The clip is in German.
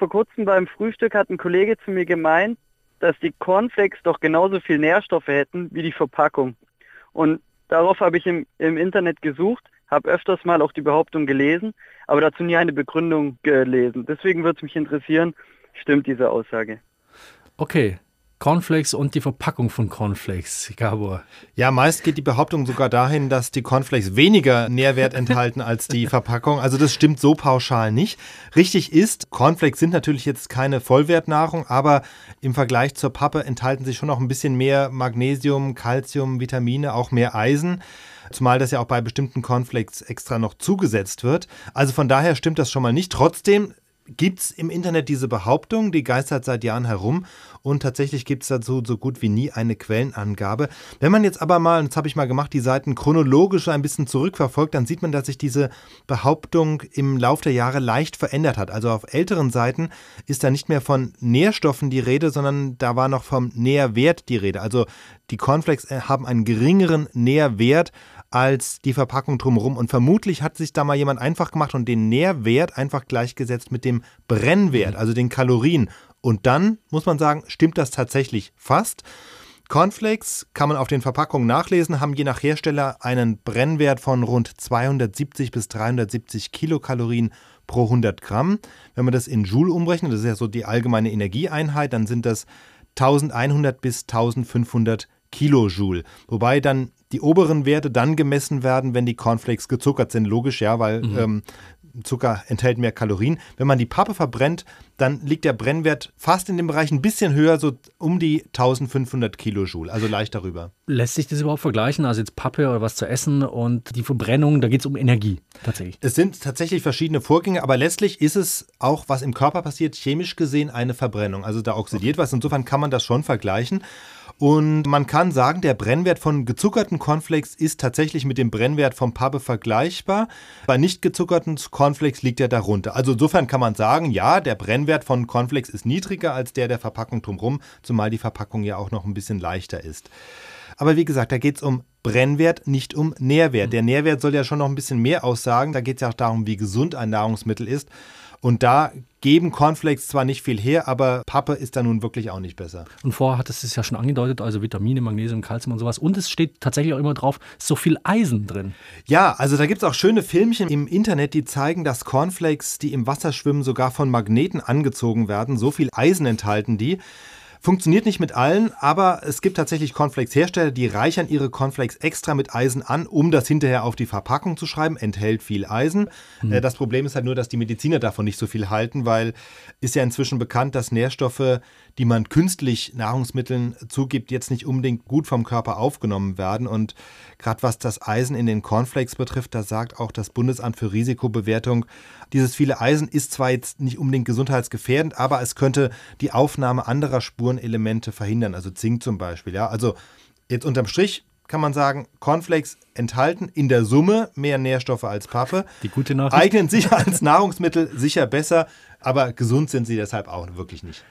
vor kurzem beim Frühstück hat ein Kollege zu mir gemeint, dass die Cornflakes doch genauso viel Nährstoffe hätten wie die Verpackung. Und darauf habe ich im, im Internet gesucht, habe öfters mal auch die Behauptung gelesen, aber dazu nie eine Begründung gelesen. Deswegen würde es mich interessieren, stimmt diese Aussage? Okay, Cornflakes und die Verpackung von Cornflakes, Gabor. Ja, meist geht die Behauptung sogar dahin, dass die Cornflakes weniger Nährwert enthalten als die Verpackung. Also das stimmt so pauschal nicht. Richtig ist, Cornflakes sind natürlich jetzt keine Vollwertnahrung, aber im Vergleich zur Pappe enthalten sie schon noch ein bisschen mehr Magnesium, Calcium, Vitamine, auch mehr Eisen. Zumal das ja auch bei bestimmten Cornflakes extra noch zugesetzt wird. Also von daher stimmt das schon mal nicht. Trotzdem gibt es im Internet diese Behauptung, die geistert seit Jahren herum und tatsächlich gibt es dazu so gut wie nie eine Quellenangabe. Wenn man jetzt aber mal, das habe ich mal gemacht, die Seiten chronologisch ein bisschen zurückverfolgt, dann sieht man, dass sich diese Behauptung im Laufe der Jahre leicht verändert hat. Also auf älteren Seiten ist da nicht mehr von Nährstoffen die Rede, sondern da war noch vom Nährwert die Rede. Also die Cornflakes äh, haben einen geringeren Nährwert als die Verpackung drumherum. Und vermutlich hat sich da mal jemand einfach gemacht und den Nährwert einfach gleichgesetzt mit dem Brennwert, also den Kalorien. Und dann muss man sagen, stimmt das tatsächlich fast. Cornflakes kann man auf den Verpackungen nachlesen, haben je nach Hersteller einen Brennwert von rund 270 bis 370 Kilokalorien pro 100 Gramm. Wenn man das in Joule umrechnet, das ist ja so die allgemeine Energieeinheit, dann sind das 1100 bis 1500 Kilojoule. Wobei dann die oberen Werte dann gemessen werden, wenn die Cornflakes gezuckert sind. Logisch, ja, weil mhm. ähm, Zucker enthält mehr Kalorien. Wenn man die Pappe verbrennt, dann liegt der Brennwert fast in dem Bereich ein bisschen höher, so um die 1500 Kilojoule, also leicht darüber. Lässt sich das überhaupt vergleichen? Also jetzt Pappe oder was zu essen und die Verbrennung, da geht es um Energie tatsächlich. Es sind tatsächlich verschiedene Vorgänge, aber letztlich ist es auch, was im Körper passiert, chemisch gesehen eine Verbrennung. Also da oxidiert okay. was. Insofern kann man das schon vergleichen. Und man kann sagen, der Brennwert von gezuckerten Cornflakes ist tatsächlich mit dem Brennwert vom Pappe vergleichbar. Bei nicht gezuckerten Cornflakes liegt er darunter. Also insofern kann man sagen, ja, der Brennwert von Cornflakes ist niedriger als der der Verpackung drumherum, zumal die Verpackung ja auch noch ein bisschen leichter ist. Aber wie gesagt, da geht es um Brennwert, nicht um Nährwert. Der Nährwert soll ja schon noch ein bisschen mehr aussagen. Da geht es ja auch darum, wie gesund ein Nahrungsmittel ist. Und da geben Cornflakes zwar nicht viel her, aber Pappe ist da nun wirklich auch nicht besser. Und vorher hat es ja schon angedeutet, also Vitamine, Magnesium, Kalzium und sowas. Und es steht tatsächlich auch immer drauf, so viel Eisen drin. Ja, also da gibt es auch schöne Filmchen im Internet, die zeigen, dass Cornflakes, die im Wasser schwimmen, sogar von Magneten angezogen werden. So viel Eisen enthalten die. Funktioniert nicht mit allen, aber es gibt tatsächlich Cornflakes-Hersteller, die reichern ihre Cornflakes extra mit Eisen an, um das hinterher auf die Verpackung zu schreiben. Enthält viel Eisen. Mhm. Das Problem ist halt nur, dass die Mediziner davon nicht so viel halten, weil ist ja inzwischen bekannt, dass Nährstoffe, die man künstlich Nahrungsmitteln zugibt, jetzt nicht unbedingt gut vom Körper aufgenommen werden. Und gerade was das Eisen in den Cornflakes betrifft, da sagt auch das Bundesamt für Risikobewertung, dieses viele Eisen ist zwar jetzt nicht unbedingt gesundheitsgefährdend, aber es könnte die Aufnahme anderer Spurenelemente verhindern, also Zink zum Beispiel. Ja? Also jetzt unterm Strich kann man sagen, Cornflakes enthalten in der Summe mehr Nährstoffe als Pappe. Die gute Nachricht. Eignen sich als Nahrungsmittel sicher besser, aber gesund sind sie deshalb auch wirklich nicht.